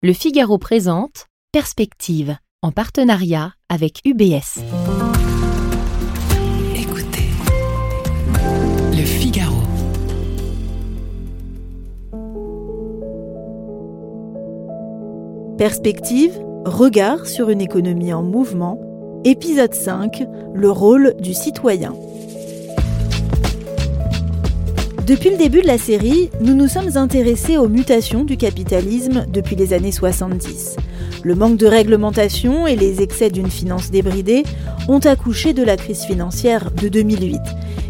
Le Figaro présente Perspective en partenariat avec UBS. Écoutez, Le Figaro. Perspective, regard sur une économie en mouvement, épisode 5, le rôle du citoyen. Depuis le début de la série, nous nous sommes intéressés aux mutations du capitalisme depuis les années 70. Le manque de réglementation et les excès d'une finance débridée ont accouché de la crise financière de 2008,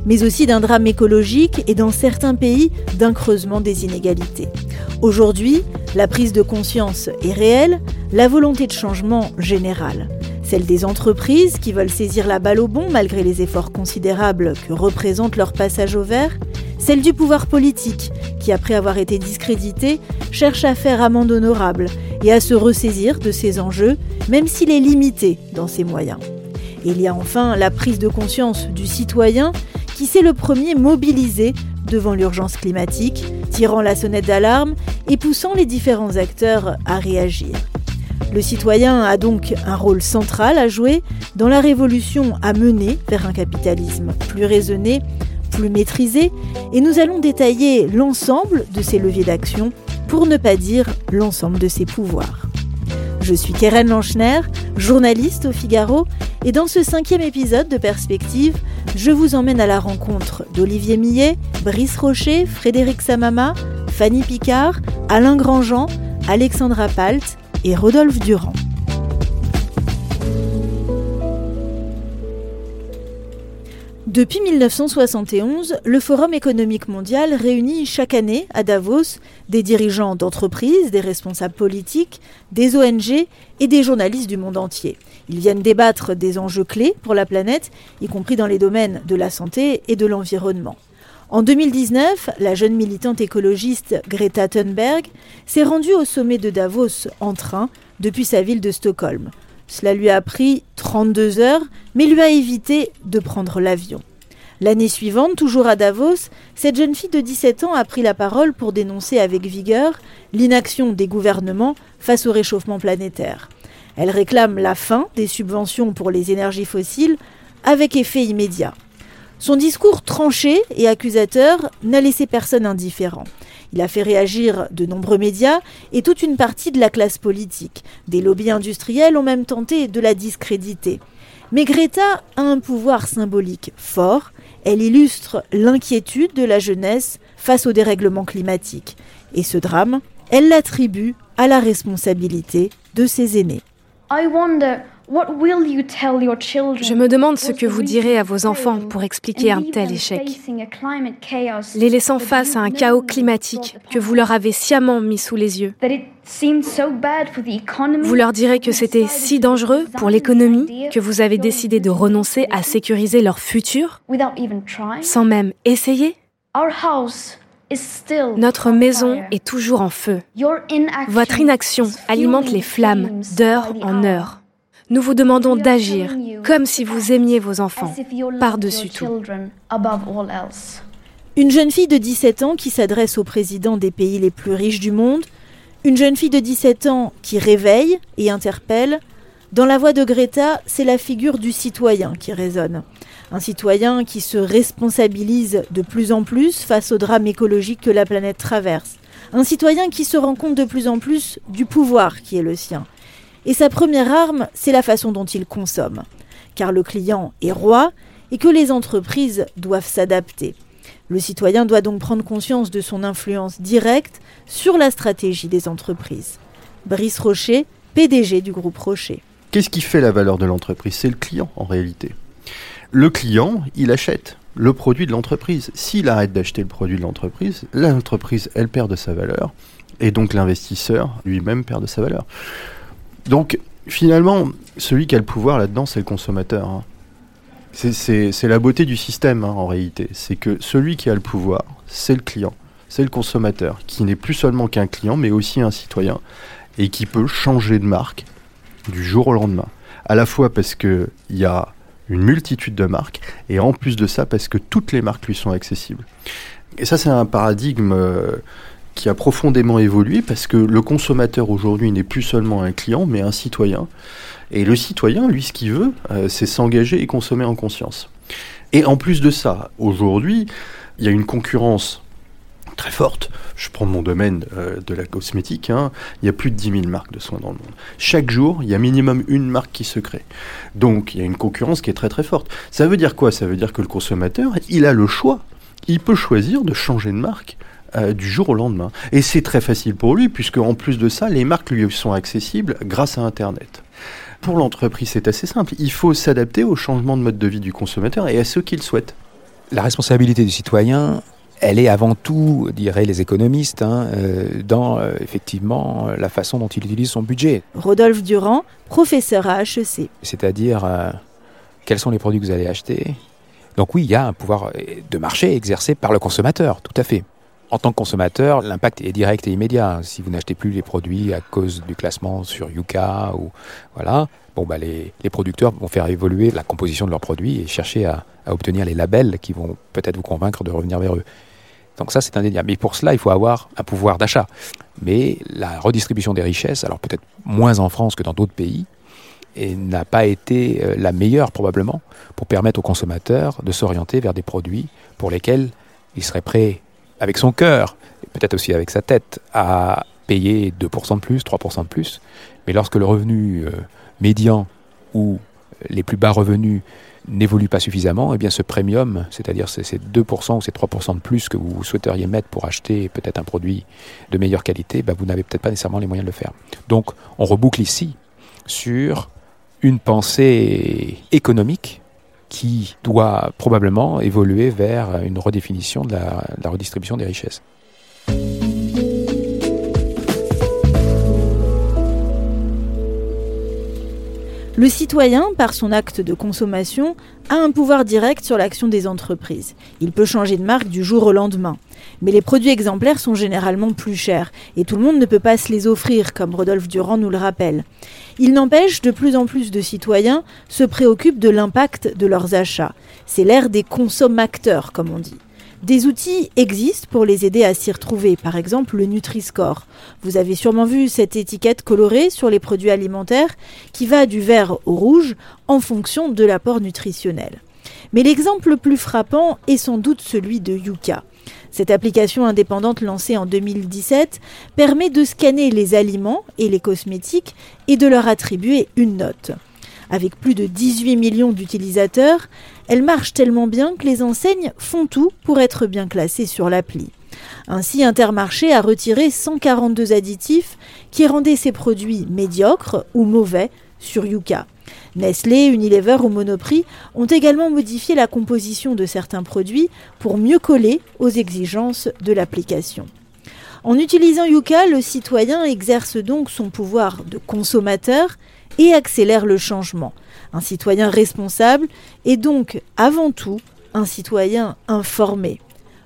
mais aussi d'un drame écologique et dans certains pays d'un creusement des inégalités. Aujourd'hui, la prise de conscience est réelle, la volonté de changement générale. Celle des entreprises qui veulent saisir la balle au bon malgré les efforts considérables que représente leur passage au vert, celle du pouvoir politique, qui après avoir été discrédité, cherche à faire amende honorable et à se ressaisir de ses enjeux, même s'il est limité dans ses moyens. il y a enfin la prise de conscience du citoyen qui s'est le premier mobilisé devant l'urgence climatique, tirant la sonnette d'alarme et poussant les différents acteurs à réagir. Le citoyen a donc un rôle central à jouer dans la révolution à mener vers un capitalisme plus raisonné, plus maîtrisé et nous allons détailler l'ensemble de ces leviers d'action pour ne pas dire l'ensemble de ses pouvoirs. Je suis Keren Lanchner, journaliste au Figaro, et dans ce cinquième épisode de Perspective, je vous emmène à la rencontre d'Olivier Millet, Brice Rocher, Frédéric Samama, Fanny Picard, Alain Grandjean, Alexandra Palt et Rodolphe Durand. Depuis 1971, le Forum économique mondial réunit chaque année à Davos des dirigeants d'entreprises, des responsables politiques, des ONG et des journalistes du monde entier. Ils viennent débattre des enjeux clés pour la planète, y compris dans les domaines de la santé et de l'environnement. En 2019, la jeune militante écologiste Greta Thunberg s'est rendue au sommet de Davos en train depuis sa ville de Stockholm. Cela lui a pris 32 heures, mais lui a évité de prendre l'avion. L'année suivante, toujours à Davos, cette jeune fille de 17 ans a pris la parole pour dénoncer avec vigueur l'inaction des gouvernements face au réchauffement planétaire. Elle réclame la fin des subventions pour les énergies fossiles avec effet immédiat. Son discours tranché et accusateur n'a laissé personne indifférent. Il a fait réagir de nombreux médias et toute une partie de la classe politique. Des lobbies industriels ont même tenté de la discréditer. Mais Greta a un pouvoir symbolique fort. Elle illustre l'inquiétude de la jeunesse face au dérèglement climatique. Et ce drame, elle l'attribue à la responsabilité de ses aînés. Je me demande ce que vous direz à vos enfants pour expliquer un tel échec. Les laissant face à un chaos climatique que vous leur avez sciemment mis sous les yeux. Vous leur direz que c'était si dangereux pour l'économie que vous avez décidé de renoncer à sécuriser leur futur sans même essayer. Notre maison est toujours en feu. Votre inaction alimente les flammes d'heure en heure. Nous vous demandons d'agir comme si vous aimiez vos enfants, par-dessus tout. Une jeune fille de 17 ans qui s'adresse au président des pays les plus riches du monde, une jeune fille de 17 ans qui réveille et interpelle. Dans la voix de Greta, c'est la figure du citoyen qui résonne. Un citoyen qui se responsabilise de plus en plus face au drame écologique que la planète traverse. Un citoyen qui se rend compte de plus en plus du pouvoir qui est le sien et sa première arme, c'est la façon dont il consomme. Car le client est roi et que les entreprises doivent s'adapter. Le citoyen doit donc prendre conscience de son influence directe sur la stratégie des entreprises. Brice Rocher, PDG du groupe Rocher. Qu'est-ce qui fait la valeur de l'entreprise? C'est le client en réalité. Le client, il achète le produit de l'entreprise. S'il arrête d'acheter le produit de l'entreprise, l'entreprise, elle perd de sa valeur. Et donc l'investisseur lui-même perd de sa valeur. Donc, finalement, celui qui a le pouvoir là-dedans, c'est le consommateur. Hein. C'est la beauté du système, hein, en réalité. C'est que celui qui a le pouvoir, c'est le client, c'est le consommateur, qui n'est plus seulement qu'un client, mais aussi un citoyen, et qui peut changer de marque du jour au lendemain. À la fois parce qu'il y a une multitude de marques, et en plus de ça, parce que toutes les marques lui sont accessibles. Et ça, c'est un paradigme... Euh, qui a profondément évolué parce que le consommateur aujourd'hui n'est plus seulement un client, mais un citoyen. Et le citoyen, lui, ce qu'il veut, euh, c'est s'engager et consommer en conscience. Et en plus de ça, aujourd'hui, il y a une concurrence très forte. Je prends mon domaine euh, de la cosmétique. Hein. Il y a plus de 10 000 marques de soins dans le monde. Chaque jour, il y a minimum une marque qui se crée. Donc, il y a une concurrence qui est très très forte. Ça veut dire quoi? Ça veut dire que le consommateur, il a le choix. Il peut choisir de changer de marque euh, du jour au lendemain. Et c'est très facile pour lui, puisque en plus de ça, les marques lui sont accessibles grâce à Internet. Pour l'entreprise, c'est assez simple. Il faut s'adapter au changement de mode de vie du consommateur et à ce qu'il souhaite. La responsabilité du citoyen, elle est avant tout, diraient les économistes, hein, euh, dans euh, effectivement la façon dont il utilise son budget. Rodolphe Durand, professeur à HEC. C'est-à-dire, euh, quels sont les produits que vous allez acheter? Donc oui, il y a un pouvoir de marché exercé par le consommateur, tout à fait. En tant que consommateur, l'impact est direct et immédiat. Si vous n'achetez plus les produits à cause du classement sur Yuka ou voilà, bon bah les, les producteurs vont faire évoluer la composition de leurs produits et chercher à, à obtenir les labels qui vont peut-être vous convaincre de revenir vers eux. Donc ça, c'est indéniable. Mais pour cela, il faut avoir un pouvoir d'achat. Mais la redistribution des richesses, alors peut-être moins en France que dans d'autres pays, n'a pas été euh, la meilleure probablement pour permettre aux consommateurs de s'orienter vers des produits pour lesquels il serait prêt avec son cœur, peut-être aussi avec sa tête, à payer 2% de plus, 3% de plus. Mais lorsque le revenu euh, médian ou les plus bas revenus n'évolue pas suffisamment, eh bien ce premium, c'est-à-dire ces 2% ou ces 3% de plus que vous souhaiteriez mettre pour acheter peut-être un produit de meilleure qualité, bah, vous n'avez peut-être pas nécessairement les moyens de le faire. Donc on reboucle ici sur une pensée économique qui doit probablement évoluer vers une redéfinition de la, redistribution des richesses. Le citoyen, par son acte de consommation, a un pouvoir direct sur l'action des entreprises. Il peut changer de marque du jour au lendemain. Mais les produits exemplaires sont généralement plus chers, et tout le monde ne peut pas se les offrir, comme Rodolphe Durand nous le rappelle. Il n'empêche, de plus en plus de citoyens se préoccupent de l'impact de leurs achats. C'est l'ère des consommateurs, comme on dit. Des outils existent pour les aider à s'y retrouver, par exemple le Nutri-Score. Vous avez sûrement vu cette étiquette colorée sur les produits alimentaires qui va du vert au rouge en fonction de l'apport nutritionnel. Mais l'exemple le plus frappant est sans doute celui de Yuka. Cette application indépendante lancée en 2017 permet de scanner les aliments et les cosmétiques et de leur attribuer une note. Avec plus de 18 millions d'utilisateurs, elle marche tellement bien que les enseignes font tout pour être bien classées sur l'appli. Ainsi, Intermarché a retiré 142 additifs qui rendaient ses produits médiocres ou mauvais sur Yuka. Nestlé, Unilever ou Monoprix ont également modifié la composition de certains produits pour mieux coller aux exigences de l'application. En utilisant Yuka, le citoyen exerce donc son pouvoir de consommateur et accélère le changement. Un citoyen responsable est donc avant tout un citoyen informé.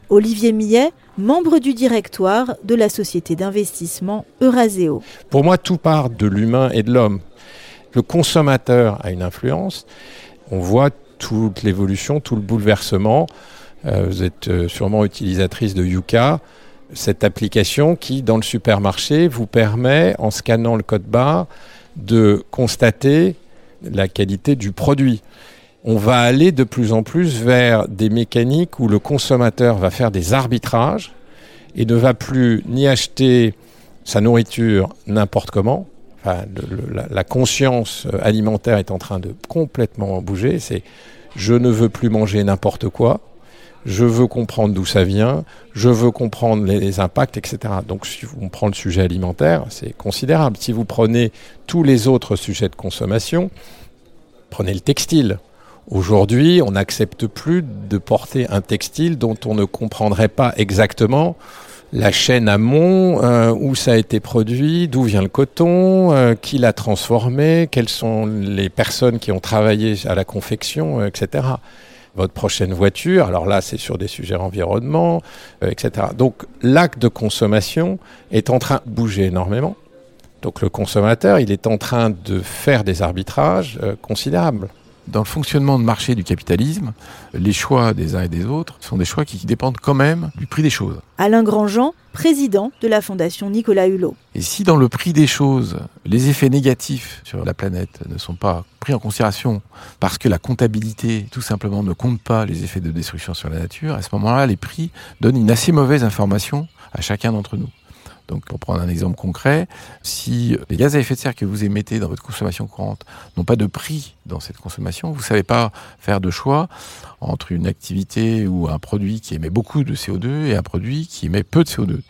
Olivier Millet, membre du directoire de la société d'investissement Euraseo. Pour moi, tout part de l'humain et de l'homme. Le consommateur a une influence. On voit toute l'évolution, tout le bouleversement. Euh, vous êtes euh, sûrement utilisatrice de Yuka, cette application qui, dans le supermarché, vous permet, en scannant le code barre, de constater la qualité du produit. On va aller de plus en plus vers des mécaniques où le consommateur va faire des arbitrages et ne va plus ni acheter sa nourriture n'importe comment. La, la, conscience alimentaire est en train de complètement bouger. C'est je ne veux plus manger n'importe quoi je veux comprendre d'où ça vient, je veux comprendre les, impacts, etc. Donc si on prend le sujet alimentaire, c'est considérable. Si vous prenez tous les autres sujets de consommation, prenez le textile. Aujourd'hui, on n'accepte plus de porter un textile dont on ne comprendrait pas exactement la chaîne amont, euh, où ça a été produit, d'où vient le coton, euh, qui l'a transformé, quelles sont les personnes qui ont travaillé à la confection, euh, etc votre prochaine voiture. Alors là, c'est sur des sujets environnement, euh, etc. Donc l'acte de consommation est en train de bouger énormément. Donc le consommateur, il est en train de faire des arbitrages considérables. Dans le fonctionnement de marché du capitalisme, les choix des uns et des autres sont des choix qui dépendent quand même du prix des choses. Alain Grandjean, président de la Fondation Nicolas Hulot. Et si dans le prix des choses, les effets négatifs sur la planète ne sont pas pris en considération parce que la comptabilité tout simplement ne compte pas les effets de destruction sur la nature, à ce moment-là, les prix donnent une assez mauvaise information à chacun d'entre nous. Donc, pour prendre un exemple concret, si les gaz à effet de serre que vous émettez dans votre consommation courante n'ont pas de prix dans cette consommation, vous ne savez pas faire de choix entre une activité ou un produit qui émet beaucoup de CO2 et un produit qui émet peu de CO2.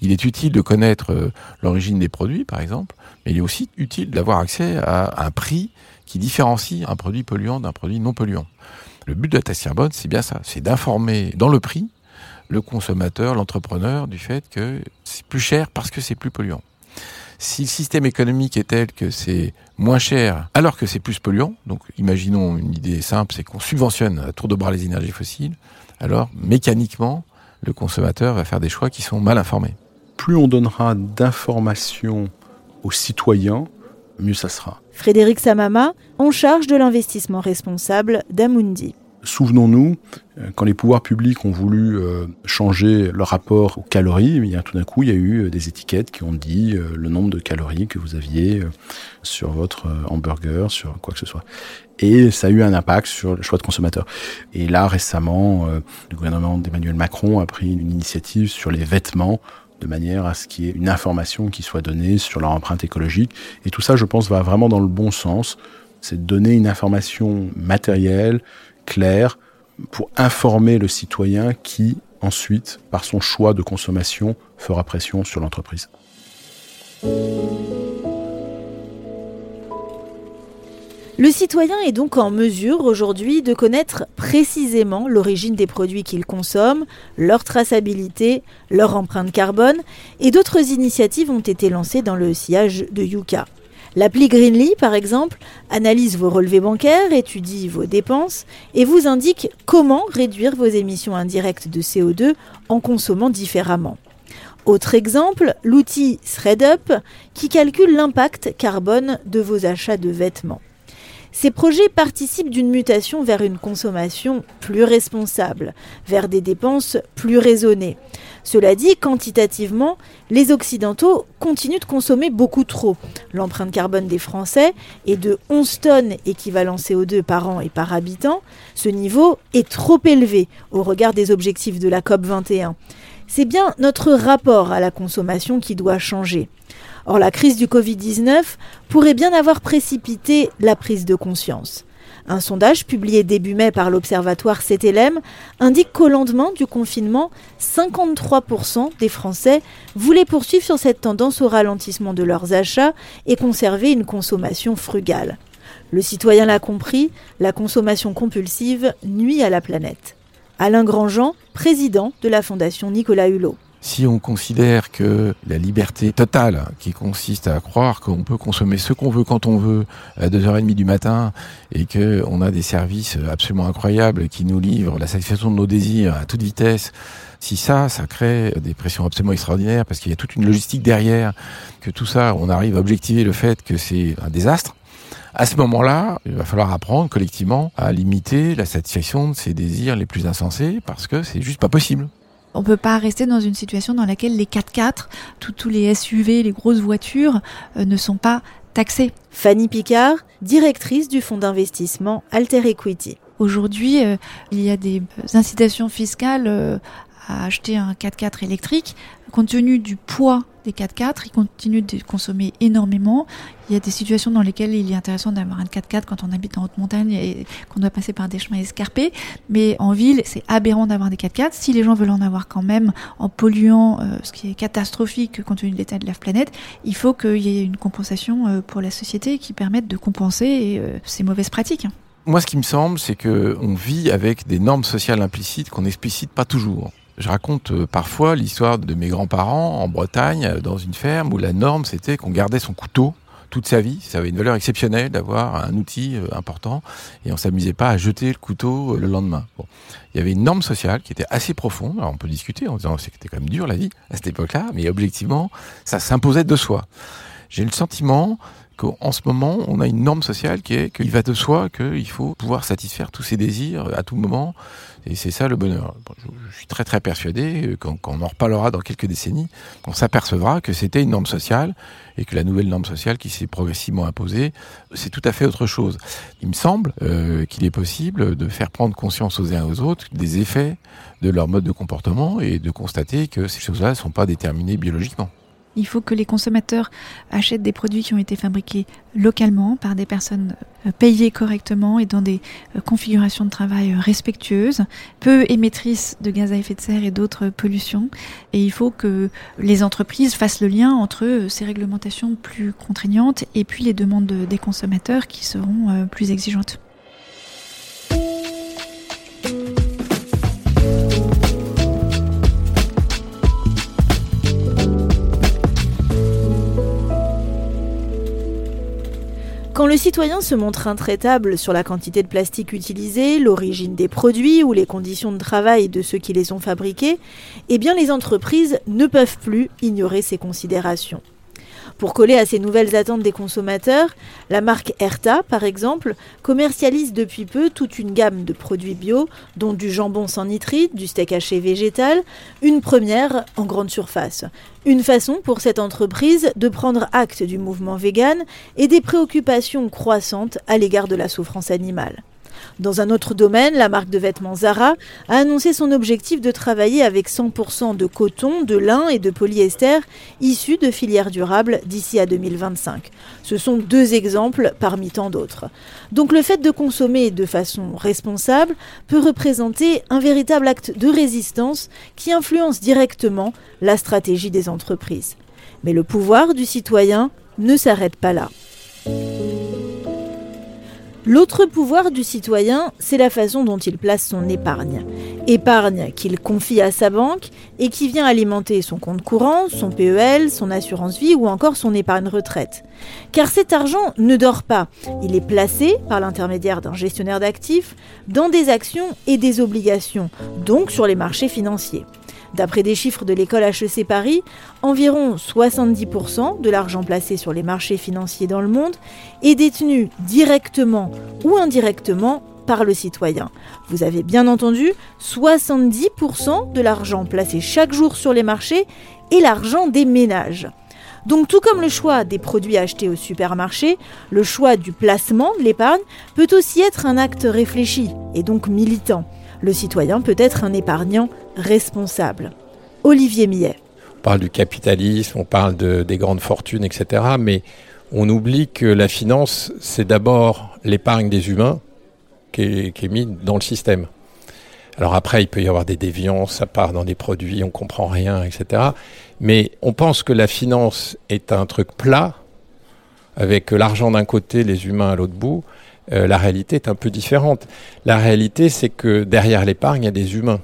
Il est utile de connaître euh, l'origine des produits, par exemple, mais il est aussi utile d'avoir accès à un prix qui différencie un produit polluant d'un produit non polluant. Le but de la taxe carbone, c'est bien ça, c'est d'informer dans le prix le consommateur, l'entrepreneur, du fait que c'est plus cher parce que c'est plus polluant. Si le système économique est tel que c'est moins cher alors que c'est plus polluant, donc imaginons une idée simple, c'est qu'on subventionne à tour de bras les énergies fossiles, alors mécaniquement, le consommateur va faire des choix qui sont mal informés. Plus on donnera d'informations aux citoyens, mieux ça sera. Frédéric Samama, en charge de l'investissement responsable d'Amundi. Souvenons-nous, euh, quand les pouvoirs publics ont voulu euh, changer leur rapport aux calories, a, tout d'un coup, il y a eu euh, des étiquettes qui ont dit le nombre de calories que vous aviez sur votre hamburger, sur quoi que ce soit. Et ça a eu un impact sur le choix de consommateur. Et là, récemment, le gouvernement d'Emmanuel Macron a pris une initiative sur les vêtements de manière à ce qu'il y ait une information qui soit donnée sur leur empreinte écologique. Et tout ça, je pense, va vraiment dans le bon sens. C'est de donner une information matérielle, clair pour informer le citoyen qui, ensuite, par son choix de consommation, fera pression sur l'entreprise. Le citoyen est donc en mesure aujourd'hui de connaître précisément l'origine des produits qu'il consomme, leur traçabilité, leur empreinte carbone, et d'autres initiatives ont été lancées dans le sillage de Yuka. L'appli Greenly, par exemple, analyse vos relevés bancaires, étudie vos dépenses et vous indique comment réduire vos émissions indirectes de CO2 en consommant différemment. Autre exemple, l'outil ThreadUp qui calcule l'impact carbone de vos achats de vêtements. Ces projets participent d'une mutation vers une consommation plus responsable, vers des dépenses plus raisonnées. Cela dit, quantitativement, les Occidentaux continuent de consommer beaucoup trop. L'empreinte carbone des Français est de 11 tonnes équivalent CO2 par an et par habitant. Ce niveau est trop élevé au regard des objectifs de la COP 21. C'est bien notre rapport à la consommation qui doit changer. Or, la crise du Covid-19 pourrait bien avoir précipité la prise de conscience. Un sondage publié début mai par l'Observatoire CTLM indique qu'au lendemain du confinement, 53% des Français voulaient poursuivre sur cette tendance au ralentissement de leurs achats et conserver une consommation frugale. Le citoyen l'a compris, la consommation compulsive nuit à la planète. Alain Grandjean, président de la Fondation Nicolas Hulot. Si on considère que la liberté totale, qui consiste à croire qu'on peut consommer ce qu'on veut quand on veut à 2h30 du matin et qu'on a des services absolument incroyables qui nous livrent la satisfaction de nos désirs à toute vitesse, si ça, ça crée des pressions absolument extraordinaires parce qu'il y a toute une logistique derrière, que tout ça, on arrive à objectiver le fait que c'est un désastre, à ce moment-là, il va falloir apprendre collectivement à limiter la satisfaction de ces désirs les plus insensés parce que c'est juste pas possible. On ne peut pas rester dans une situation dans laquelle les 4x4, tous les SUV, les grosses voitures euh, ne sont pas taxés. Fanny Picard, directrice du fonds d'investissement Alter Equity. Aujourd'hui, euh, il y a des incitations fiscales euh, à acheter un 4x4 électrique. Compte tenu du poids des 4x4, ils continuent de consommer énormément. Il y a des situations dans lesquelles il est intéressant d'avoir un 4x4 quand on habite en haute montagne et qu'on doit passer par des chemins escarpés. Mais en ville, c'est aberrant d'avoir des 4x4. Si les gens veulent en avoir quand même en polluant, euh, ce qui est catastrophique compte tenu de l'état de la planète, il faut qu'il y ait une compensation euh, pour la société qui permette de compenser euh, ces mauvaises pratiques. Moi, ce qui me semble, c'est qu'on vit avec des normes sociales implicites qu'on n'explicite pas toujours. Je raconte euh, parfois l'histoire de mes grands-parents en Bretagne, euh, dans une ferme où la norme c'était qu'on gardait son couteau toute sa vie. Ça avait une valeur exceptionnelle d'avoir un outil euh, important et on s'amusait pas à jeter le couteau le lendemain. Il y avait une norme sociale qui était assez profonde. On peut discuter en disant que c'était quand même dur la vie à cette époque-là, mais objectivement, ça s'imposait de soi. J'ai le sentiment qu'en ce moment, on a une norme sociale qui est qu'il va de soi qu'il faut pouvoir satisfaire tous ses désirs à tout moment. Et c'est ça le bonheur. Je, suis très très persuadé, quand, quand, on en reparlera dans quelques décennies, on s'apercevra que c'était une norme sociale et que la nouvelle norme sociale qui s'est progressivement imposée, c'est tout à fait autre chose. Il me semble euh, qu'il est possible de faire prendre conscience aux uns et aux autres des effets de leur mode de comportement et de constater que ces choses-là ne sont pas déterminées biologiquement. Il faut que les consommateurs achètent des produits qui ont été fabriqués localement par des personnes euh, payées correctement et dans des euh, configurations de travail euh, respectueuses, peu émettrices de gaz à effet de serre et d'autres pollutions. Et il faut que les entreprises fassent le lien entre ces réglementations plus contraignantes et puis les demandes des consommateurs qui seront plus exigeantes. Le citoyen se montre intraitable sur la quantité de plastique utilisée, l'origine des produits ou les conditions de travail de ceux qui les ont fabriqués, eh bien les entreprises ne peuvent plus ignorer ces considérations. Pour coller à ces nouvelles attentes des consommateurs, la marque Erta, par exemple, commercialise depuis peu toute une gamme de produits bio, dont du jambon sans nitrite, du steak haché végétal, une première en grande surface. Une façon pour cette entreprise de prendre acte du mouvement vegan et des préoccupations croissantes à l'égard de la souffrance animale. Dans un autre domaine, la marque de vêtements Zara a annoncé son objectif de travailler avec 100% de coton, de lin et de polyester issus de filières durables d'ici à 2025. Ce sont deux exemples parmi tant d'autres. Donc le fait de consommer de façon responsable peut représenter un véritable acte de résistance qui influence directement la stratégie des entreprises. Mais le pouvoir du citoyen ne s'arrête pas là. L'autre pouvoir du citoyen, c'est la façon dont il place son épargne. Épargne qu'il confie à sa banque et qui vient alimenter son compte courant, son PEL, son assurance vie ou encore son épargne retraite. Car cet argent ne dort pas, il est placé par l'intermédiaire d'un gestionnaire d'actifs dans des actions et des obligations, donc sur les marchés financiers. D'après des chiffres de l'école HEC Paris, environ 70% de l'argent placé sur les marchés financiers dans le monde est détenu directement ou indirectement par le citoyen. Vous avez bien entendu, 70% de l'argent placé chaque jour sur les marchés est l'argent des ménages. Donc tout comme le choix des produits achetés au supermarché, le choix du placement de l'épargne peut aussi être un acte réfléchi et donc militant. Le citoyen peut être un épargnant responsable. Olivier Millet. On parle du capitalisme, on parle de, des grandes fortunes, etc. Mais on oublie que la finance, c'est d'abord l'épargne des humains qui est, mise dans le système. Alors après, il peut y avoir des déviances, ça part dans des produits, on comprend rien, etc. Mais on pense que la finance est un truc plat, avec l'argent d'un côté, les humains à l'autre bout. Euh, la réalité est un peu différente. La réalité, c'est que derrière l'épargne, il y a des humains.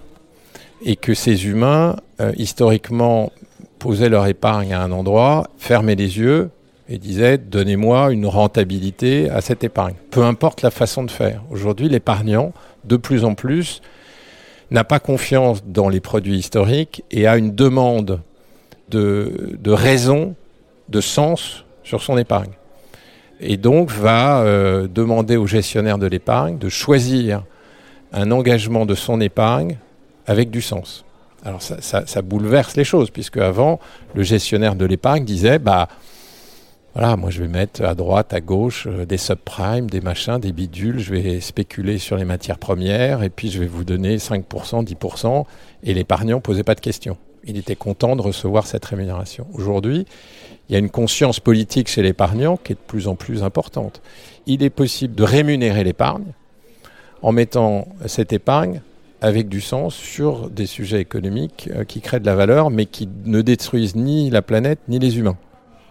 Et que ces humains, euh, historiquement, posaient leur épargne à un endroit, fermaient les yeux et disaient donnez-moi une rentabilité à cette épargne. Peu importe la façon de faire. Aujourd'hui, l'épargnant, de plus en plus, n'a pas confiance dans les produits historiques et a une demande de, de raison, de sens sur son épargne et donc va euh, demander au gestionnaire de l'épargne de choisir un engagement de son épargne avec du sens. Alors ça, bouleverse les choses, puisque avant, le gestionnaire de l'épargne disait, bah voilà, moi je vais mettre à droite, à gauche euh, des subprimes, des machins, des bidules, je vais spéculer sur les matières premières, et puis je vais vous donner 5%, 10%, et l'épargnant posait pas de questions. Il était content de recevoir cette rémunération. Aujourd'hui, il y a une conscience politique chez l'épargnant qui est de plus en plus importante. Il est possible de rémunérer l'épargne en mettant cette épargne avec du sens sur des sujets économiques euh, qui créent de la valeur mais qui ne détruisent ni la planète ni les humains.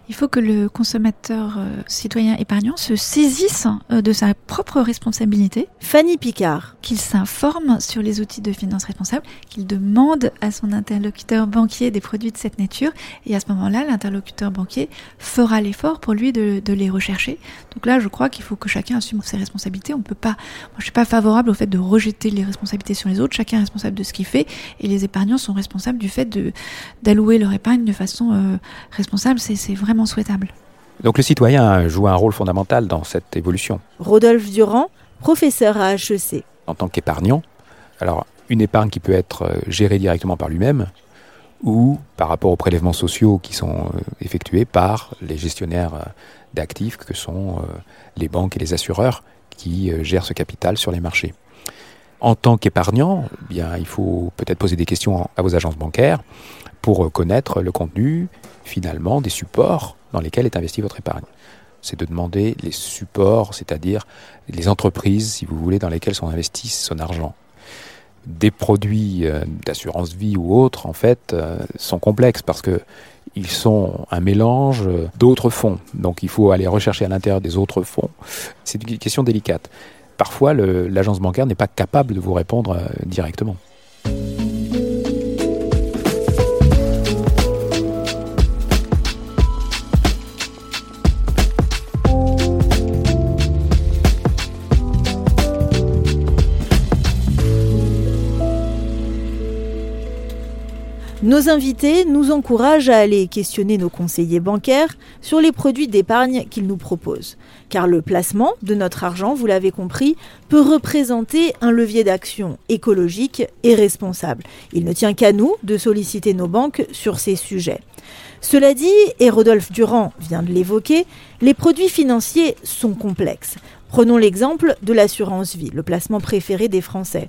Il faut que le consommateur euh, citoyen épargnant se saisisse euh, de sa propre responsabilité. Fanny Picard. Qu'il s'informe sur les outils de finances responsables, qu'il demande à son interlocuteur banquier des produits de cette nature. Et à ce moment-là, l'interlocuteur banquier fera l'effort pour lui de, de, les rechercher. Donc là, je crois qu'il faut que chacun assume ses responsabilités. On peut pas, moi, je suis pas favorable au fait de rejeter les responsabilités sur les autres. Chacun est responsable de ce qu'il fait. Et les épargnants sont responsables du fait d'allouer leur épargne de façon euh, responsable. C'est, c'est vraiment souhaitable. Donc le citoyen joue un rôle fondamental dans cette évolution. Rodolphe Durand, professeur à HEC. En tant qu'épargnant, alors une épargne qui peut être euh, gérée directement par lui-même ou par rapport aux prélèvements sociaux qui sont euh, effectués par les gestionnaires euh, d'actifs que sont les banques et les assureurs qui gèrent ce capital sur les marchés. En tant qu'épargnant, eh bien, il faut peut-être poser des questions à vos agences bancaires pour connaître le contenu finalement des supports dans lesquels est investie votre épargne. C'est de demander les supports, c'est-à-dire les entreprises, si vous voulez, dans lesquelles sont investis son argent. Des produits euh, d'assurance vie ou autres, en fait, euh, sont complexes parce que ils sont un mélange d'autres fonds. Donc il faut aller rechercher à l'intérieur des autres fonds. C'est une question délicate. Parfois, l'agence bancaire n'est pas capable de vous répondre euh, directement. Nos invités nous encouragent à aller questionner nos conseillers bancaires sur les produits d'épargne qu'ils nous proposent. Car le placement de notre argent, vous l'avez compris, peut représenter un levier d'action écologique et responsable. Il ne tient qu'à nous de solliciter nos banques sur ces sujets. Cela dit, et Rodolphe Durand vient de l'évoquer, les produits financiers sont complexes. Prenons l'exemple de l'assurance vie, le placement préféré des Français.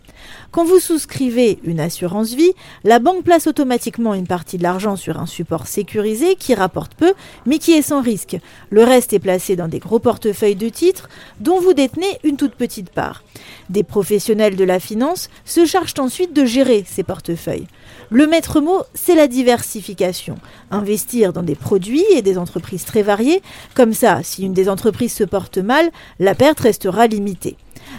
Quand vous souscrivez une assurance vie, la banque place automatiquement une partie de l'argent sur un support sécurisé qui rapporte peu, mais qui est sans risque. Le reste est placé dans des gros portefeuilles de titres dont vous détenez une toute petite part. Des professionnels de la finance se chargent ensuite de gérer ces portefeuilles. Le maître mot, c'est la diversification. Investir dans des produits et des entreprises très variées. Comme ça, si une des entreprises se porte mal, la perte restera limitée.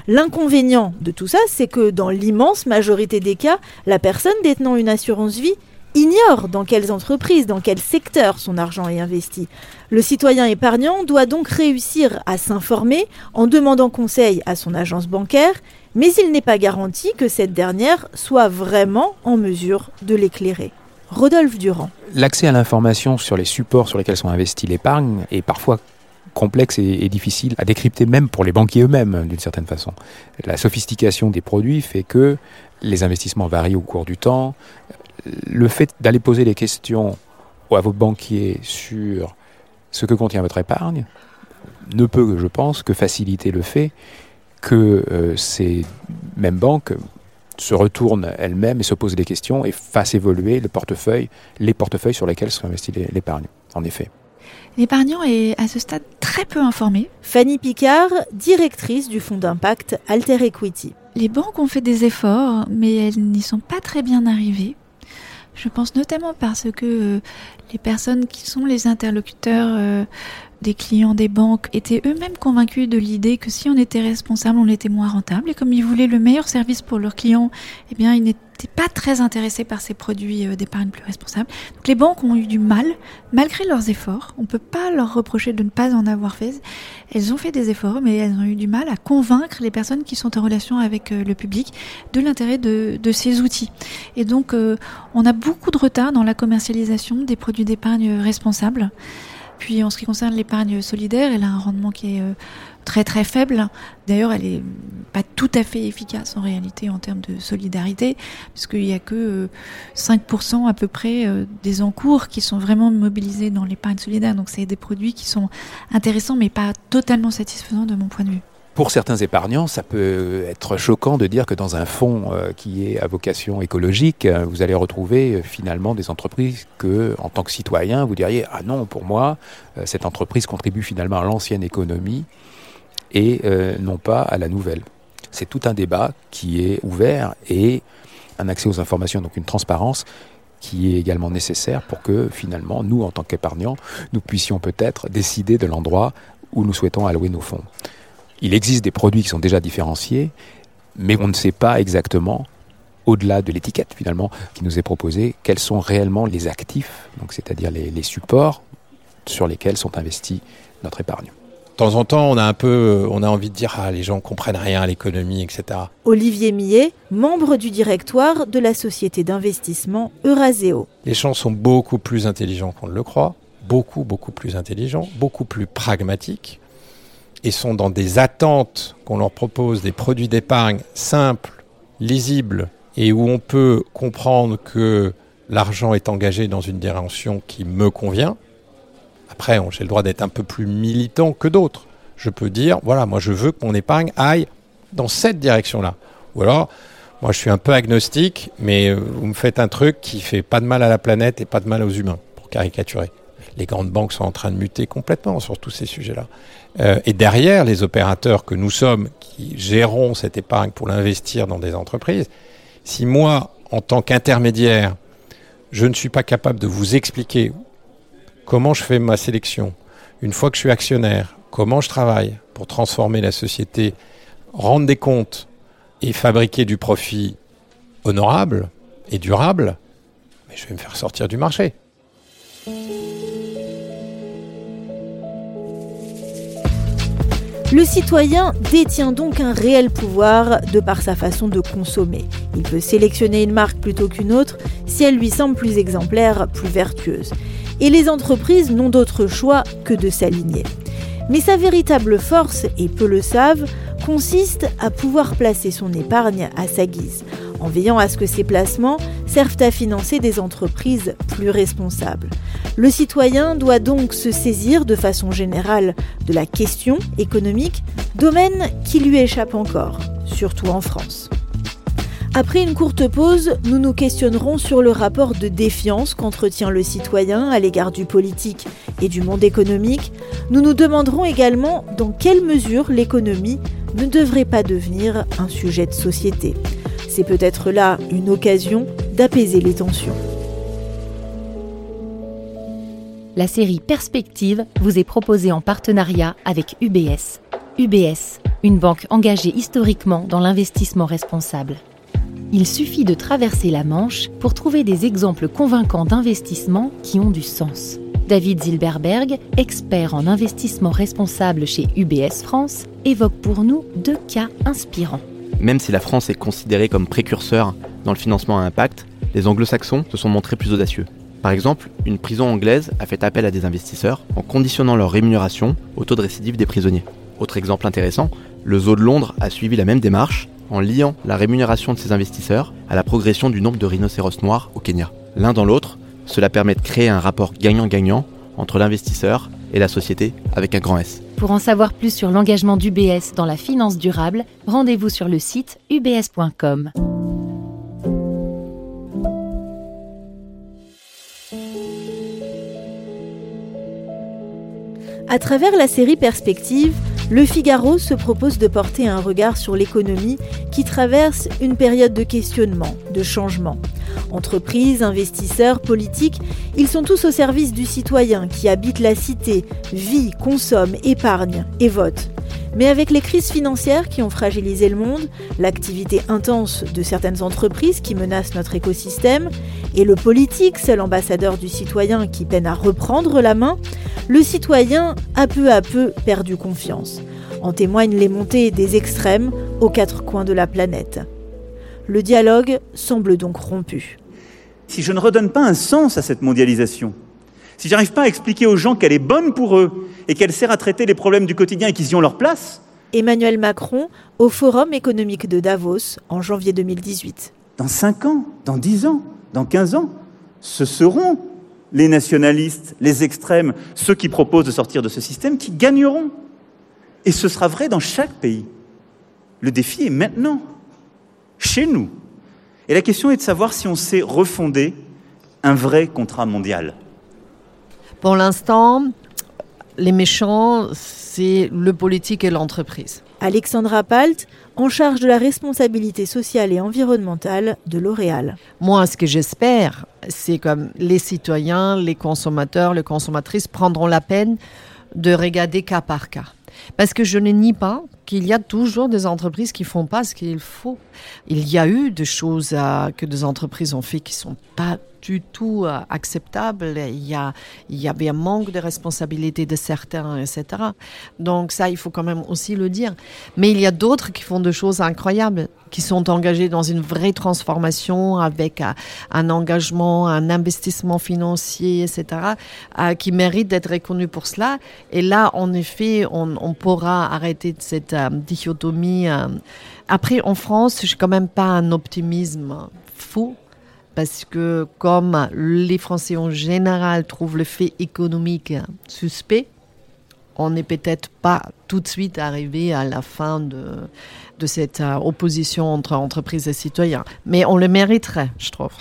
L'inconvénient de tout ça, c'est que dans l'immense majorité des cas, la personne détenant une assurance vie ignore dans quelles entreprises, dans quel secteur son argent est investi. Le citoyen épargnant doit donc réussir à s'informer en demandant conseil à son agence bancaire, mais il n'est pas garanti que cette dernière soit vraiment en mesure de l'éclairer. Rodolphe Durand. L'accès à l'information sur les supports sur lesquels sont investis l'épargne est parfois complexe et, difficile à décrypter même pour les banquiers eux-mêmes d'une certaine façon. La sophistication des produits fait que les investissements varient au cours du temps. Le fait d'aller poser des questions à vos banquiers sur ce que contient votre épargne ne peut, je pense, que faciliter le fait que euh, ces mêmes banques se retournent elles-mêmes et se posent des questions et fassent évoluer le portefeuille, les portefeuilles sur lesquels sont investis l'épargne, en effet. L'épargnant est à ce stade très peu informé. Fanny Picard, directrice du fonds d'impact Alter Equity. Les banques ont fait des efforts, mais elles n'y sont pas très bien arrivées. Je pense notamment parce que euh, les personnes qui sont les interlocuteurs euh, des clients des banques étaient eux-mêmes convaincus de l'idée que si on était responsable, on était moins rentable. Et comme ils voulaient le meilleur service pour leurs clients, eh bien, ils n'étaient pas très intéressés par ces produits euh, d'épargne plus responsables. Donc les banques ont eu du mal, malgré leurs efforts. On ne peut pas leur reprocher de ne pas en avoir fait. Elles ont fait des efforts, mais elles ont eu du mal à convaincre les personnes qui sont en relation avec euh, le public de l'intérêt de, ces outils. Et donc, euh, on a beaucoup de retard dans la commercialisation des produits d'épargne responsables. Puis en ce qui concerne l'épargne solidaire, elle a un rendement qui est euh, très très faible. D'ailleurs, elle n'est pas tout à fait efficace en réalité en termes de solidarité, puisqu'il n'y a que 5% euh, à peu près euh, des encours qui sont vraiment mobilisés dans l'épargne solidaire. Donc c'est des produits qui sont intéressants mais pas totalement satisfaisants de mon point de vue. Pour certains épargnants, ça peut être choquant de dire que dans un fonds euh, qui est à vocation écologique, euh, vous allez retrouver euh, finalement des entreprises que, en tant que citoyen, vous diriez ah non, pour moi, cette entreprise contribue finalement à l'ancienne économie et non pas à la nouvelle. C'est tout un débat qui est ouvert et un accès aux informations, donc une transparence qui est également nécessaire pour que finalement, nous, en tant qu'épargnants, nous puissions peut-être décider de l'endroit où nous souhaitons allouer nos fonds. Il existe des produits qui sont déjà différenciés, mais on ne sait pas exactement, au-delà de l'étiquette finalement qui nous est proposée, quels sont réellement les actifs, donc c'est-à-dire les, supports sur lesquels sont investis notre épargne. De temps en temps, on a un peu, on a envie de dire ah les gens comprennent rien à l'économie, etc. Olivier Millet, membre du directoire de la société d'investissement Euraseo. Les gens sont beaucoup plus intelligents qu'on ne le croit beaucoup, beaucoup plus intelligents, beaucoup plus pragmatiques, et sont dans des attentes qu'on leur propose des produits d'épargne simples, lisibles, et où on peut comprendre que l'argent est engagé dans une direction qui me convient. Après, j'ai le droit d'être un peu plus militant que d'autres. Je peux dire, voilà, moi je veux que mon épargne aille dans cette direction-là. Ou alors, moi je suis un peu agnostique, mais euh, vous me faites un truc qui fait pas de mal à la planète et pas de mal aux humains, pour caricaturer. Les grandes banques sont en train de muter complètement sur tous ces sujets-là. Euh, et derrière, les opérateurs que nous sommes, qui gérons cette épargne pour l'investir dans des entreprises, si moi, en tant qu'intermédiaire, je ne suis pas capable de vous expliquer comment je fais ma sélection, une fois que je suis actionnaire, comment je travaille pour transformer la société, rendre des comptes et fabriquer du profit honorable et durable, je vais me faire sortir du marché. Le citoyen détient donc un réel pouvoir de par sa façon de consommer. Il peut sélectionner une marque plutôt qu'une autre si elle lui semble plus exemplaire, plus vertueuse. Et les entreprises n'ont d'autre choix que de s'aligner. Mais sa véritable force, et peu le savent, consiste à pouvoir placer son épargne à sa guise, en veillant à ce que ces placements servent à financer des entreprises plus responsables. Le citoyen doit donc se saisir de façon générale de la question économique, domaine qui lui échappe encore, surtout en France. Après une courte pause, nous nous questionnerons sur le rapport de défiance qu'entretient le citoyen à l'égard du politique et du monde économique. Nous nous demanderons également dans quelle mesure l'économie ne devrait pas devenir un sujet de société. C'est peut-être là une occasion d'apaiser les tensions. La série Perspective vous est proposée en partenariat avec UBS. UBS, une banque engagée historiquement dans l'investissement responsable. Il suffit de traverser la Manche pour trouver des exemples convaincants d'investissement qui ont du sens. David Zilberberg, expert en investissement responsable chez UBS France, évoque pour nous deux cas inspirants. Même si la France est considérée comme précurseur dans le financement à impact, les anglo-saxons se sont montrés plus audacieux. Par exemple, une prison anglaise a fait appel à des investisseurs en conditionnant leur rémunération au taux de récidive des prisonniers. Autre exemple intéressant, le zoo de Londres a suivi la même démarche en liant la rémunération de ses investisseurs à la progression du nombre de rhinocéros noirs au Kenya. L'un dans l'autre, cela permet de créer un rapport gagnant-gagnant entre l'investisseur et la société avec un grand S. Pour en savoir plus sur l'engagement d'UBS dans la finance durable, rendez-vous sur le site ubs.com. À travers la série Perspective, le Figaro se propose de porter un regard sur l'économie qui traverse une période de questionnement, de changement. Entreprises, investisseurs, politiques, ils sont tous au service du citoyen qui habite la cité, vit, consomme, épargne et vote. Mais avec les crises financières qui ont fragilisé le monde, l'activité intense de certaines entreprises qui menacent notre écosystème, et le politique, seul ambassadeur du citoyen qui peine à reprendre la main, le citoyen a peu à peu perdu confiance. En témoignent les montées des extrêmes aux quatre coins de la planète. Le dialogue semble donc rompu. Si je ne redonne pas un sens à cette mondialisation, si j'arrive pas à expliquer aux gens qu'elle est bonne pour eux et qu'elle sert à traiter les problèmes du quotidien et qu'ils y ont leur place. Emmanuel Macron au Forum économique de Davos en janvier 2018. Dans 5 ans, dans 10 ans, dans 15 ans, ce seront les nationalistes, les extrêmes, ceux qui proposent de sortir de ce système, qui gagneront. Et ce sera vrai dans chaque pays. Le défi est maintenant, chez nous. Et la question est de savoir si on sait refonder un vrai contrat mondial. Pour l'instant, les méchants, c'est le politique et l'entreprise. Alexandra Palt, en charge de la responsabilité sociale et environnementale de L'Oréal. Moi, ce que j'espère, c'est que les citoyens, les consommateurs, les consommatrices prendront la peine de regarder cas par cas. Parce que je ne nie pas qu'il y a toujours des entreprises qui font pas ce qu'il faut. Il y a eu des choses que des entreprises ont fait qui sont pas du tout euh, acceptable. Il y, a, il y avait un manque de responsabilité de certains, etc. Donc ça, il faut quand même aussi le dire. Mais il y a d'autres qui font des choses incroyables, qui sont engagés dans une vraie transformation avec un, un engagement, un investissement financier, etc., euh, qui méritent d'être reconnus pour cela. Et là, en effet, on, on pourra arrêter cette euh, dichotomie. Après, en France, je suis quand même pas un optimisme fou parce que comme les Français en général trouvent le fait économique suspect, on n'est peut-être pas tout de suite arrivé à la fin de, de cette euh, opposition entre entreprises et citoyens. Mais on le mériterait, je trouve.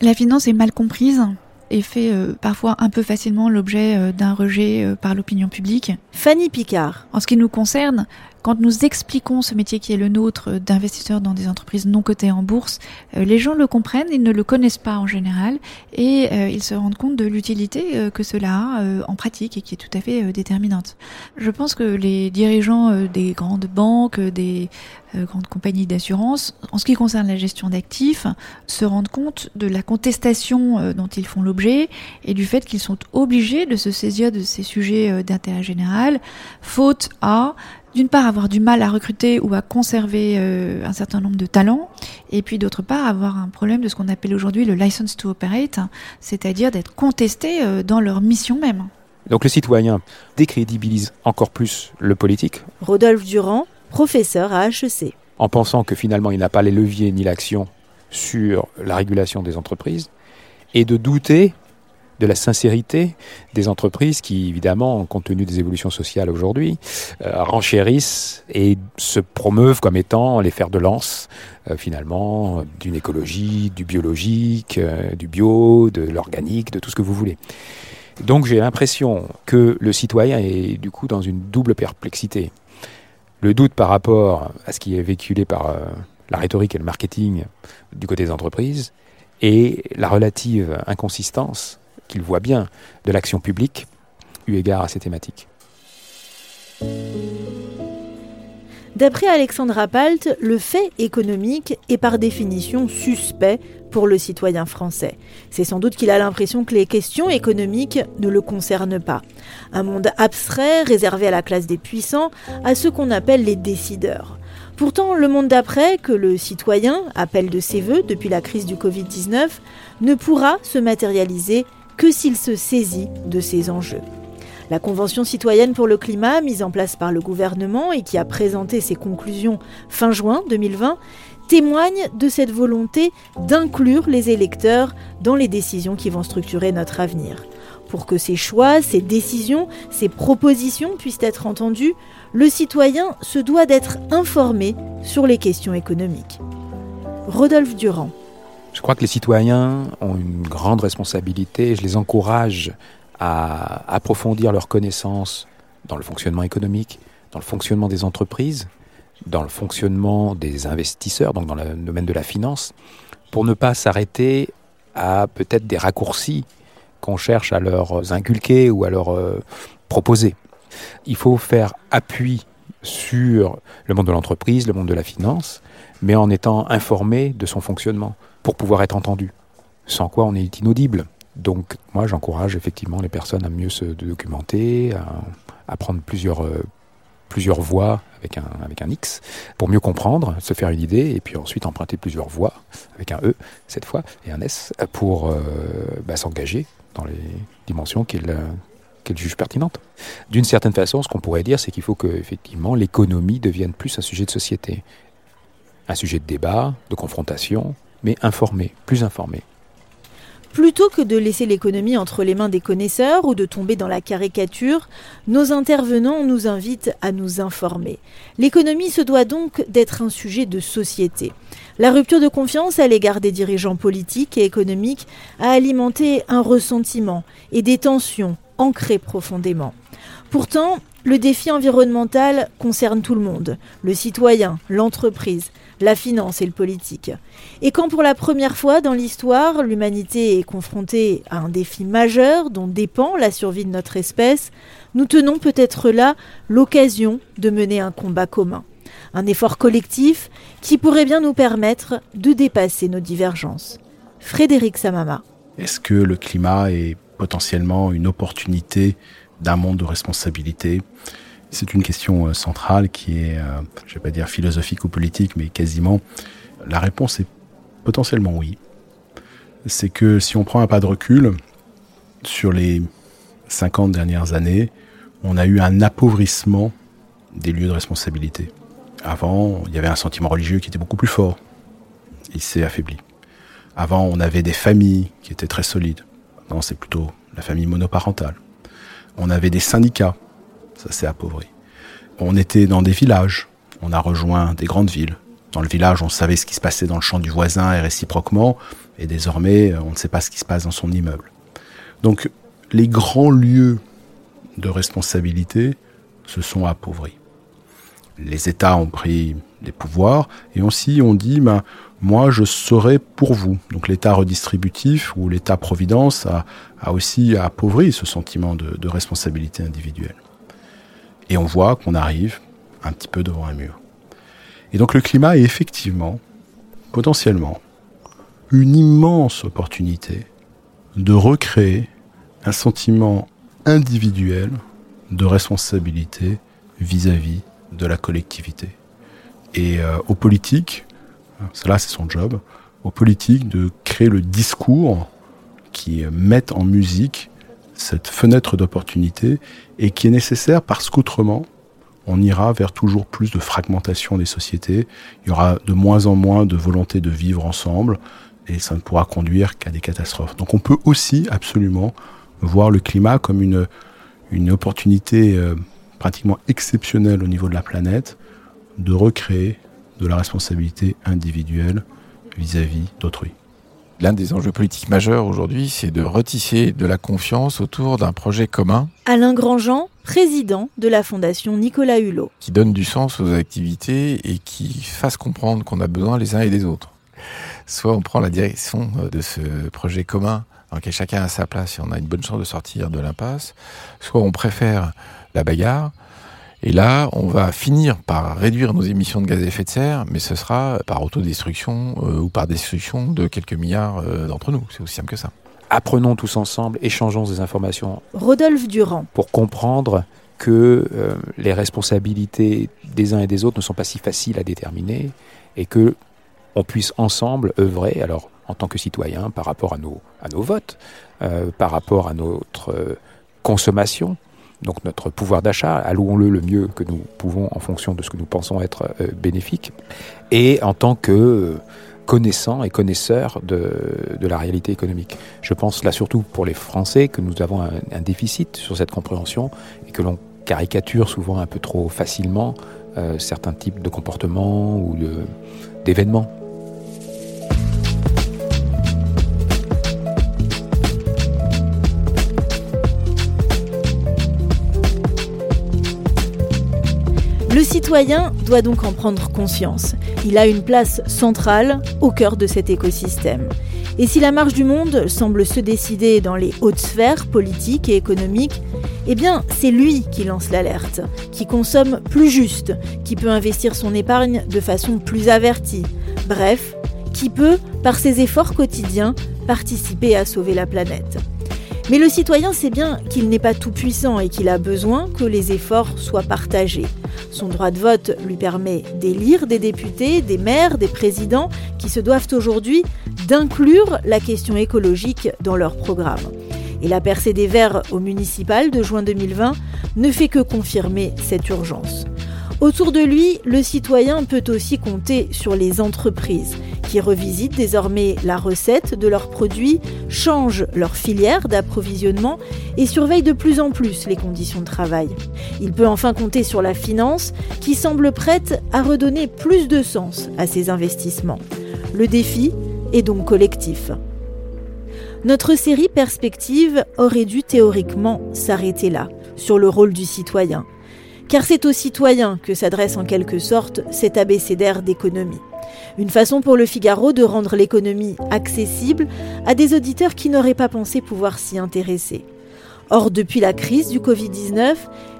La finance est mal comprise et fait euh, parfois un peu facilement l'objet euh, d'un rejet par l'opinion publique. Fanny Picard. En ce qui nous concerne, quand nous expliquons ce métier qui est le nôtre d'investisseur dans des entreprises non cotées en bourse, euh, les gens le comprennent, ils ne le connaissent pas en général et euh, ils se rendent compte de l'utilité euh, que cela a en pratique et qui est tout à fait déterminante. Je pense que les dirigeants des grandes banques, des grandes compagnies d'assurance, en ce qui concerne la gestion d'actifs, se rendent compte de la contestation dont ils font l'objet et du fait qu'ils sont obligés de se saisir de ces sujets d'intérêt général, faute à d'une part avoir du mal à recruter ou à conserver euh, un certain nombre de talents, et puis d'autre part avoir un problème de ce qu'on appelle aujourd'hui le license to operate, c'est-à-dire d'être contesté euh, dans leur mission même. Donc le citoyen décrédibilise encore plus le politique. Rodolphe Durand, professeur à HEC. En pensant que finalement il n'a pas les leviers ni l'action sur la régulation des entreprises, et de douter de la sincérité des entreprises qui, évidemment, compte tenu des évolutions sociales aujourd'hui, euh, renchérissent et se promeuvent comme étant les fers de lance, euh, finalement, d'une écologie, du biologique, euh, du bio, de l'organique, de tout ce que vous voulez. Donc j'ai l'impression que le citoyen est du coup dans une double perplexité. Le doute par rapport à ce qui est véhiculé par la rhétorique et le marketing du côté des entreprises, et la relative inconsistance qu'il voit bien de l'action publique eu égard à ces thématiques. D'après Alexandra Palt, le fait économique est par définition suspect pour le citoyen français. C'est sans doute qu'il a l'impression que les questions économiques ne le concernent pas. Un monde abstrait, réservé à la classe des puissants, à ceux qu'on appelle les décideurs. Pourtant, le monde d'après, que le citoyen appelle de ses voeux depuis la crise du Covid-19, ne pourra se matérialiser que s'il se saisit de ces enjeux. La Convention citoyenne pour le climat, mise en place par le gouvernement et qui a présenté ses conclusions fin juin 2020, témoigne de cette volonté d'inclure les électeurs dans les décisions qui vont structurer notre avenir. Pour que ces choix, ces décisions, ces propositions puissent être entendues, le citoyen se doit d'être informé sur les questions économiques. Rodolphe Durand. Je crois que les citoyens ont une grande responsabilité je les encourage à approfondir leurs connaissances dans le fonctionnement économique, dans le fonctionnement des entreprises, dans le fonctionnement des investisseurs, donc dans le domaine de la finance, pour ne pas s'arrêter à peut-être des raccourcis qu'on cherche à leur inculquer ou à leur euh, proposer. Il faut faire appui sur le monde de l'entreprise, le monde de la finance, mais en étant informé de son fonctionnement pour pouvoir être entendu. Sans quoi on est inaudible. Donc moi j'encourage effectivement les personnes à mieux se documenter, à, prendre plusieurs, euh, plusieurs voies avec un, X pour mieux comprendre, se faire une idée et puis ensuite emprunter plusieurs voies avec un E cette fois et un S pour euh, bah, s'engager dans les dimensions qu'elle qu'elle juge pertinentes. D'une certaine façon, ce qu'on pourrait dire, c'est qu'il faut que effectivement l'économie devienne plus un sujet de société, un sujet de débat, de confrontation, mais informé, plus informé. Plutôt que de laisser l'économie entre les mains des connaisseurs ou de tomber dans la caricature, nos intervenants nous invitent à nous informer. L'économie se doit donc d'être un sujet de société. La rupture de confiance à l'égard des dirigeants politiques et économiques a alimenté un ressentiment et des tensions ancrées profondément. Pourtant, le défi environnemental concerne tout le monde, le citoyen, l'entreprise, la finance et le politique. Et quand pour la première fois dans l'histoire, l'humanité est confrontée à un défi majeur dont dépend la survie de notre espèce, nous tenons peut-être là l'occasion de mener un combat commun, un effort collectif qui pourrait bien nous permettre de dépasser nos divergences. Frédéric Samama. Est-ce que le climat est potentiellement une opportunité d'un monde de responsabilité? C'est une question euh, centrale qui est, euh, je ne vais pas dire philosophique ou politique, mais quasiment. La réponse est potentiellement oui. C'est que si on prend un pas de recul, sur les 50 dernières années, on a eu un appauvrissement des lieux de responsabilité. Avant, il y avait un sentiment religieux qui était beaucoup plus fort. Il s'est affaibli. Avant, on avait des familles qui étaient très solides. Maintenant, c'est plutôt la famille monoparentale. On avait des syndicats. Ça s'est appauvri. On était dans des villages. On a rejoint des grandes villes. Dans le village, on savait ce qui se passait dans le champ du voisin et réciproquement. Et désormais, on ne sait pas ce qui se passe dans son immeuble. Donc, les grands lieux de responsabilité se sont appauvris. Les États ont pris des pouvoirs et aussi on dit ben, moi je serai pour vous. Donc l'État redistributif ou l'État-providence a, aussi appauvri ce sentiment de responsabilité individuelle. Et on voit qu'on arrive un petit peu devant un mur. Et donc le climat est effectivement, potentiellement, une immense opportunité de recréer un sentiment individuel de responsabilité vis-à-vis de la collectivité. Et euh, aux politiques, cela c'est son job, aux politiques de créer le discours qui met en musique cette fenêtre d'opportunité et qui est nécessaire parce qu'autrement, on ira vers toujours plus de fragmentation des sociétés, il y aura de moins en moins de volonté de vivre ensemble et ça ne pourra conduire qu'à des catastrophes. Donc on peut aussi absolument voir le climat comme une, opportunité euh, pratiquement exceptionnelle au niveau de la planète de recréer de la responsabilité individuelle vis-à-vis d'autrui. L'un des enjeux politiques majeurs aujourd'hui, c'est de retisser de la confiance autour d'un projet commun. Alain Grandjean, président de la Fondation Nicolas Hulot. Qui donne du sens aux activités et qui fasse comprendre qu'on a besoin les uns et des autres. Soit on prend la direction de ce projet commun dans lequel chacun a sa place et on a une bonne chance de sortir de l'impasse, soit on préfère la bagarre, et là, on va finir par réduire nos émissions de gaz à effet de serre, mais ce sera par autodestruction euh, ou par destruction de quelques milliards euh, d'entre nous. C'est aussi simple que ça. Apprenons tous ensemble, échangeons des informations. Rodolphe Durand. Pour comprendre que euh, les responsabilités des uns et des autres ne sont pas si faciles à déterminer et que on puisse ensemble œuvrer. Alors en tant que citoyen par rapport à nos, à nos votes, euh, par rapport à notre consommation, donc notre pouvoir d'achat, allouons-le le mieux que nous pouvons en fonction de ce que nous pensons être euh, bénéfique, et en tant que connaissant et connaisseur de, la réalité économique. Je pense là surtout pour les Français que nous avons un, un déficit sur cette compréhension et que l'on caricature souvent un peu trop facilement certains types de comportements ou d'événements. Le citoyen doit donc en prendre conscience. Il a une place centrale au cœur de cet écosystème. Et si la marche du monde semble se décider dans les hautes sphères politiques et économiques, eh bien, c'est lui qui lance l'alerte, qui consomme plus juste, qui peut investir son épargne de façon plus avertie. Bref, qui peut, par ses efforts quotidiens, participer à sauver la planète. Mais le citoyen sait bien qu'il n'est pas tout puissant et qu'il a besoin que les efforts soient partagés. Son droit de vote lui permet d'élire des députés, des maires, des présidents qui se doivent aujourd'hui d'inclure la question écologique dans leur programme. Et la percée des Verts au municipal de juin 2020 ne fait que confirmer cette urgence. Autour de lui, le citoyen peut aussi compter sur les entreprises qui revisitent désormais la recette de leurs produits, changent leur filière d'approvisionnement et surveillent de plus en plus les conditions de travail. Il peut enfin compter sur la finance qui semble prête à redonner plus de sens à ces investissements. Le défi est donc collectif. Notre série Perspective aurait dû théoriquement s'arrêter là, sur le rôle du citoyen car c'est aux citoyens que s'adresse en quelque sorte cet abécédaire d'économie. Une façon pour le Figaro de rendre l'économie accessible à des auditeurs qui n'auraient pas pensé pouvoir s'y intéresser. Or, depuis la crise du Covid-19,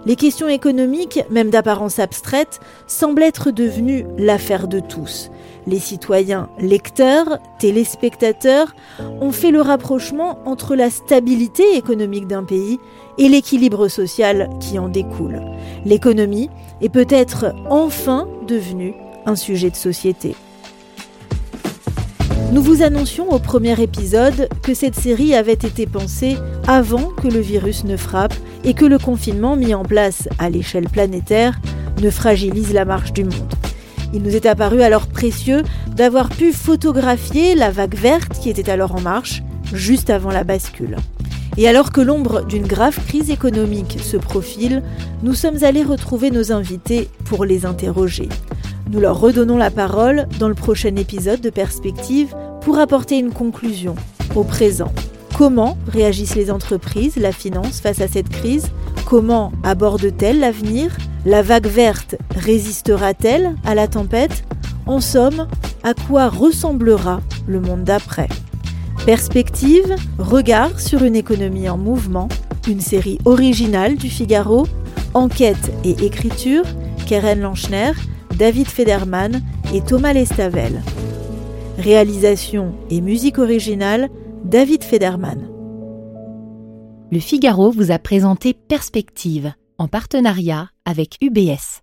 les questions économiques, même d'apparence abstraite, semblent être devenues l'affaire de tous. Les citoyens lecteurs, téléspectateurs ont fait le rapprochement entre la stabilité économique d'un pays et l'équilibre social qui en découle. L'économie est peut-être enfin devenue un sujet de société. Nous vous annoncions au premier épisode que cette série avait été pensée avant que le virus ne frappe et que le confinement mis en place à l'échelle planétaire ne fragilise la marche du monde. Il nous est apparu alors précieux d'avoir pu photographier la vague verte qui était alors en marche, juste avant la bascule. Et alors que l'ombre d'une grave crise économique se profile, nous sommes allés retrouver nos invités pour les interroger. Nous leur redonnons la parole dans le prochain épisode de Perspective pour apporter une conclusion au présent. Comment réagissent les entreprises, la finance face à cette crise? Comment aborde-t-elle l'avenir? La vague verte résistera-t-elle à la tempête? En somme, à quoi ressemblera le monde d'après? Perspective, regard sur une économie en mouvement, une série originale du Figaro, enquête et écriture, Keren Lanchner, David Federman et Thomas Lestavel. Réalisation et musique originale, David Federman. Le Figaro vous a présenté Perspective en partenariat avec UBS.